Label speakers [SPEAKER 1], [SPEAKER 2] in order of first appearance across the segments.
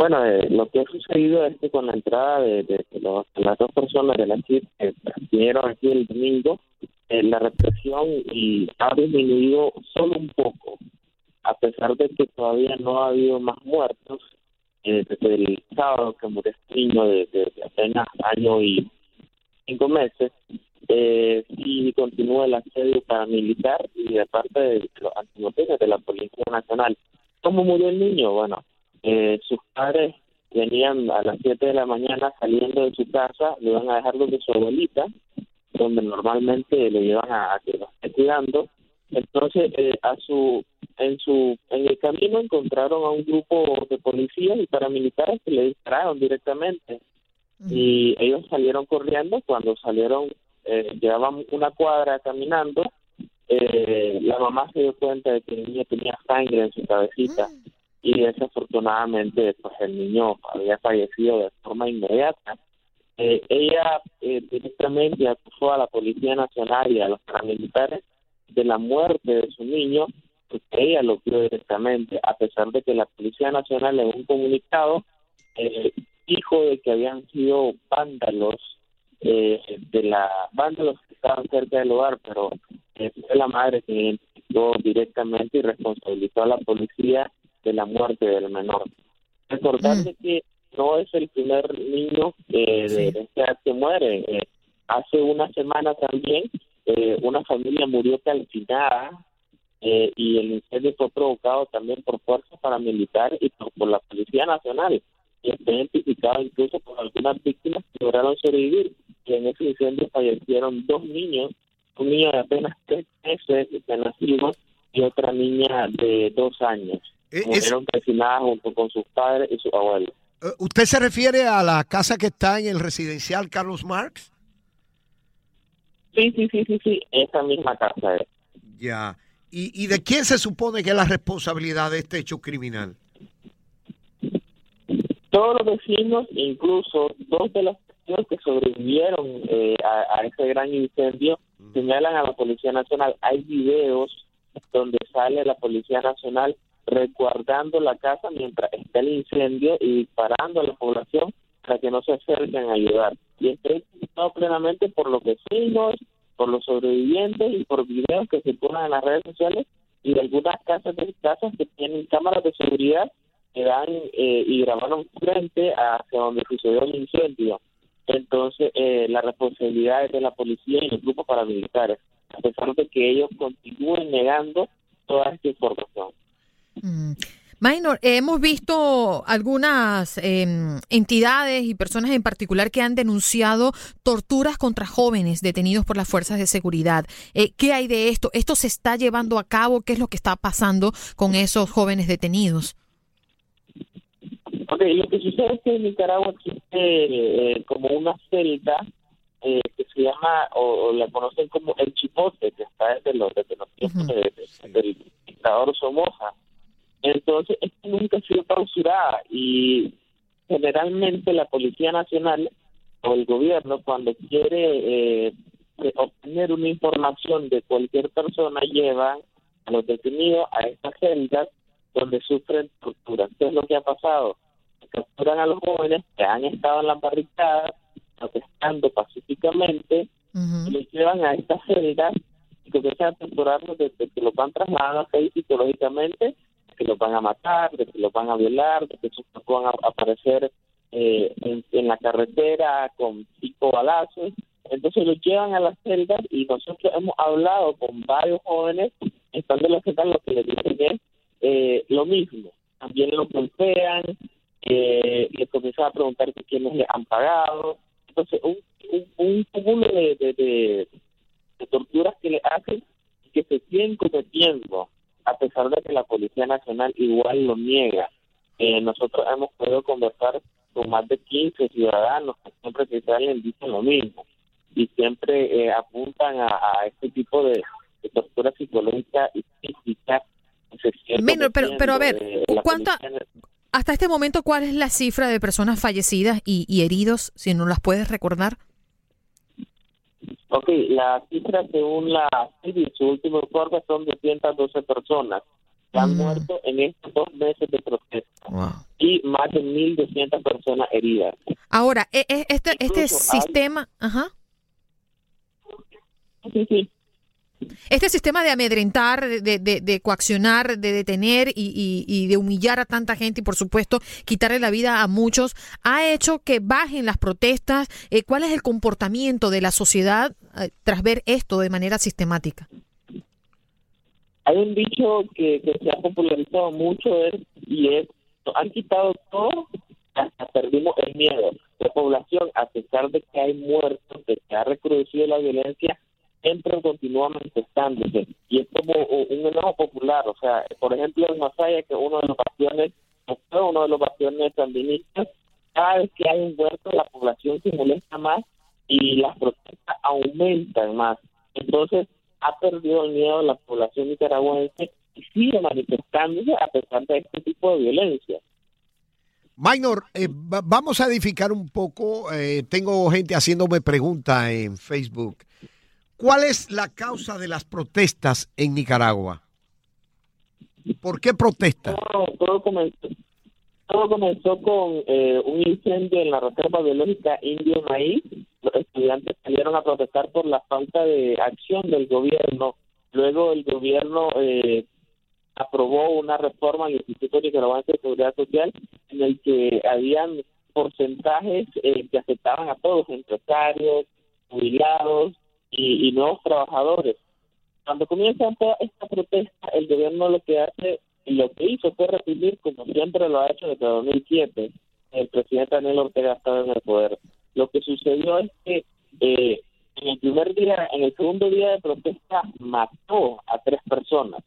[SPEAKER 1] Bueno, eh, lo que ha sucedido es que con la entrada de, los- las dos personas de la CID que vinieron aquí el domingo, eh, la represión y ha disminuido solo un poco, a pesar de que todavía no ha habido más muertos eh, desde el sábado que murió este niño de, apenas año y cinco meses. Eh, sí continúa el asedio paramilitar y de parte de los antinoticias de la Policía Nacional. ¿Cómo murió el niño? Bueno, eh, sus padres venían a las 7 de la mañana saliendo de su casa, le iban a dejar donde su abuelita, donde normalmente le llevan a, a que lo esté cuidando. Entonces, eh, a su en su en el camino encontraron a un grupo de policías y paramilitares que le dispararon directamente. Y ellos salieron corriendo. Cuando salieron eh, llevaban una cuadra caminando eh, la mamá se dio cuenta de que el niño tenía sangre en su cabecita y desafortunadamente pues el niño había fallecido de forma inmediata. Eh, ella eh, directamente acusó a la policía nacional y a los paramilitares de la muerte de su niño porque ella lo vio directamente a pesar de que la policía nacional en un comunicado eh, dijo de que habían sido vándalos eh, de la vándalos que estaban cerca del hogar, pero eh, fue la madre que identificó directamente y responsabilizó a la policía de la muerte del menor. Recordarle que no es el primer niño eh, de esta edad que muere. Eh, hace una semana también eh, una familia murió calcinada eh, y el incendio fue provocado también por fuerzas paramilitares y por, por la Policía Nacional. Y está identificado incluso por algunas víctimas que lograron sobrevivir. Y en ese incendio fallecieron dos niños, un niño de apenas tres meses de nacido y otra niña de dos años.
[SPEAKER 2] Es-
[SPEAKER 1] Murieron calcinadas junto con sus padres y sus abuelos.
[SPEAKER 2] Eh, ¿Usted se refiere a la casa que está en el residencial Carlos Marx?
[SPEAKER 1] Sí, sí, sí, sí, sí, esa misma casa es.
[SPEAKER 2] Ya. ¿Y, y de quién se supone que es la responsabilidad de este hecho criminal?
[SPEAKER 1] Todos los vecinos, incluso dos de los vecinos que sobrevivieron eh, a, a ese gran incendio, señalan a la Policía Nacional. Hay videos donde sale la Policía Nacional resguardando la casa mientras está el incendio y disparando a la población para que no se acerquen a ayudar. Y estoy preocupado plenamente por los vecinos, por los sobrevivientes y por videos que circulan en las redes sociales y de algunas casas de casas que tienen cámaras de seguridad que dan eh, y grabaron frente hacia donde sucedió el incendio. Entonces, eh, la responsabilidad es de la policía y los grupos paramilitares, a pesar de que ellos continúen negando toda esta información.
[SPEAKER 3] Minor, hemos visto algunas em, entidades y personas en particular que han denunciado torturas contra jóvenes detenidos por las fuerzas de seguridad. Eh, ¿Qué hay de esto? ¿Esto se está llevando a cabo? ¿Qué es lo que está pasando con esos jóvenes detenidos?
[SPEAKER 1] Ok, lo que sucede es que en Nicaragua existe eh, como una celda eh, que se llama, o, o la conocen como el chipote, que está desde los, desde los tiempos de- de- del dictador Somoza. Entonces, esto nunca ha sido clausurada y generalmente la Policía Nacional o el gobierno cuando quiere eh, de obtener una información de cualquier persona llevan a los detenidos a estas celdas donde sufren tortura. ¿Qué es lo que ha pasado? Capturan a los jóvenes que han estado en las barricadas protestando pacíficamente y los llevan a estas celdas y comienzan a torturarlos desde que los van trasladando ahí psicológicamente, que los van a matar, de que los van a violar, de que sus van a aparecer eh, en, la carretera con cinco balazos. Entonces los llevan a las celdas y nosotros hemos hablado con varios jóvenes, estando en la celda, lo que les dicen es eh, lo mismo. También los golpean, eh, les comienzan a preguntar que quiénes les han pagado. Entonces, un, un, cúmulo de, de- de torturas que le hacen y que se siguen cometiendo, a pesar de que la Policía Nacional igual lo niega. Eh, nosotros hemos podido conversar con más de 15 ciudadanos que siempre que salen dicen lo mismo y siempre eh, apuntan a, a este tipo de, de tortura psicológica y física.
[SPEAKER 3] Minor, pero, pero a ver,
[SPEAKER 1] eh,
[SPEAKER 3] ¿cuánta, hasta este momento, cuál es la cifra de personas fallecidas y, y heridos, si no las puedes recordar?
[SPEAKER 1] Ok, la cifra según la CIVI, su último informe son 212 personas que han muerto en estos dos meses de protesta y más de 1.200 personas heridas.
[SPEAKER 3] Ahora, e- e- este, este
[SPEAKER 1] hay-
[SPEAKER 3] sistema, ajá,
[SPEAKER 1] Sí, sí.
[SPEAKER 3] Este sistema de amedrentar, de, de- de- coaccionar, de detener y, y- de humillar a tanta gente y, por supuesto, quitarle la vida a muchos, ha hecho que bajen las protestas. Eh, ¿Cuál es el comportamiento de la sociedad eh, tras ver esto de manera sistemática?
[SPEAKER 1] Hay un dicho que, se ha popularizado mucho y es, han quitado todo, hasta perdimos el miedo. La población, a pesar de que hay muertos, de que ha recrudecido la violencia, siempre continúa manifestándose. Y es como un enojo popular. O sea, por ejemplo, en Masaya, que uno de los bastiones, fue uno de los bastiones sandinistas, cada vez que hay un muerto, la población se molesta más y las protestas aumentan más. Entonces, ha perdido el miedo la población nicaragüense y sigue manifestándose a pesar de este tipo de violencia.
[SPEAKER 2] Minor, eh, va- vamos a edificar un poco. eh, tengo gente haciéndome preguntas en Facebook. ¿Cuál es la causa de las protestas en Nicaragua? ¿Por qué
[SPEAKER 1] comenzó, todo comenzó con eh, un incendio en la reserva biológica Indio Maíz. Los estudiantes salieron a protestar por la falta de acción del gobierno. Luego el gobierno eh, aprobó una reforma al Instituto Nicaragüense de Seguridad Social en el que habían porcentajes eh, que afectaban a todos, empresarios, jubilados y, y nuevos trabajadores. Cuando comienza toda esta protesta, el gobierno lo que hace, y lo que hizo fue reprimir, como siempre lo ha hecho desde 2007, el presidente Daniel Ortega estaba en el poder. Lo que sucedió es que eh, en el primer día, en el segundo día de protesta, mató a tres personas.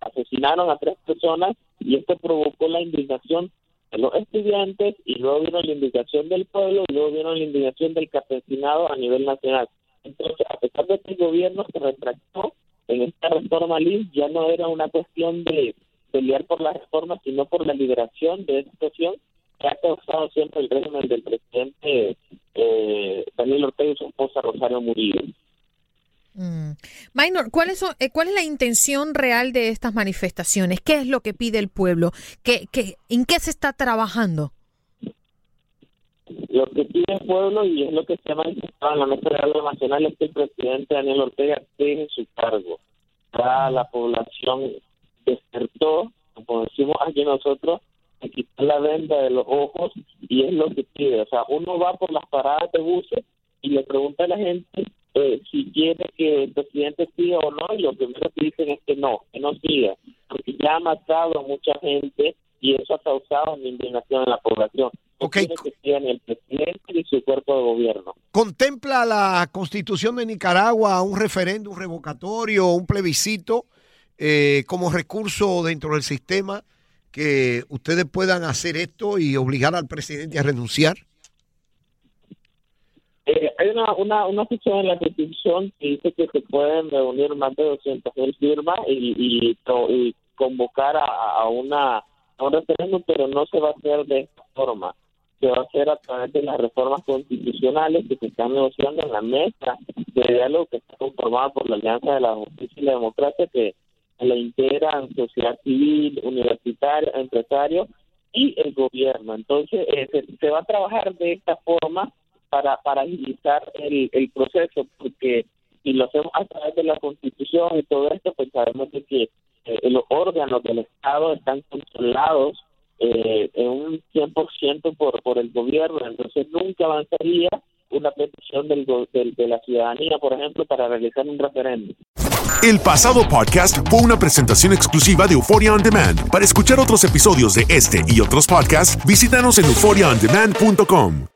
[SPEAKER 1] Asesinaron a tres personas y esto provocó la indignación de los estudiantes y luego vino la indignación del pueblo y luego vino la indignación del campesinado a nivel nacional. Entonces, a pesar de que el gobierno se retractó en esta reforma ya no era una cuestión de pelear por la reforma, sino por la liberación de esta situación que ha causado siempre el régimen del presidente eh, Daniel Ortega y su esposa Rosario Murillo.
[SPEAKER 3] Mm. Minor, ¿cuál es, eh, ¿cuál es la intención real de estas manifestaciones? ¿Qué es lo que pide el pueblo? ¿Qué, qué, ¿En qué se está trabajando?
[SPEAKER 1] Lo que pide el pueblo y es lo que se ha manifestado en la mesa de diálogo nacional es que el presidente Daniel Ortega deje su cargo. Ya la población despertó, como decimos aquí nosotros, se quitó la venda de los ojos y es lo que pide. O sea, uno va por las paradas de buses y le pregunta a la gente eh, si quiere que el presidente siga o no y lo primero que dicen es que no, que no siga, porque ya ha matado a mucha gente y eso ha causado una indignación en la población. No quiere que siga ni el presidente ni su cuerpo de gobierno.
[SPEAKER 2] ¿Contempla la constitución de Nicaragua un referéndum revocatorio, un plebiscito eh, como recurso dentro del sistema que ustedes puedan hacer esto y obligar al presidente a renunciar?
[SPEAKER 1] Eh, hay una, una, una sección en la Constitución que dice que se pueden reunir más de 200.000 firmas y, y, y convocar a, a, una, a un referéndum, pero no se va a hacer de esta forma. Se va a hacer a través de las reformas constitucionales que se están negociando en la mesa de diálogo que está conformada por la Alianza de la Justicia y la Democracia, que la integran sociedad civil, universitaria, empresarios y el gobierno. Entonces, eh, se, va a trabajar de esta forma para, para agilizar el, el proceso, porque si lo hacemos a través de la Constitución y todo esto, pues sabemos de que eh, los órganos del Estado están controlados eh, en un 100% por, por el gobierno, entonces nunca avanzaría una petición de la ciudadanía, por ejemplo, para realizar un referéndum.
[SPEAKER 4] El pasado podcast fue una presentación exclusiva de Euphoria On Demand. Para escuchar otros episodios de este y otros podcasts, visítanos en euphoriaondemand.com.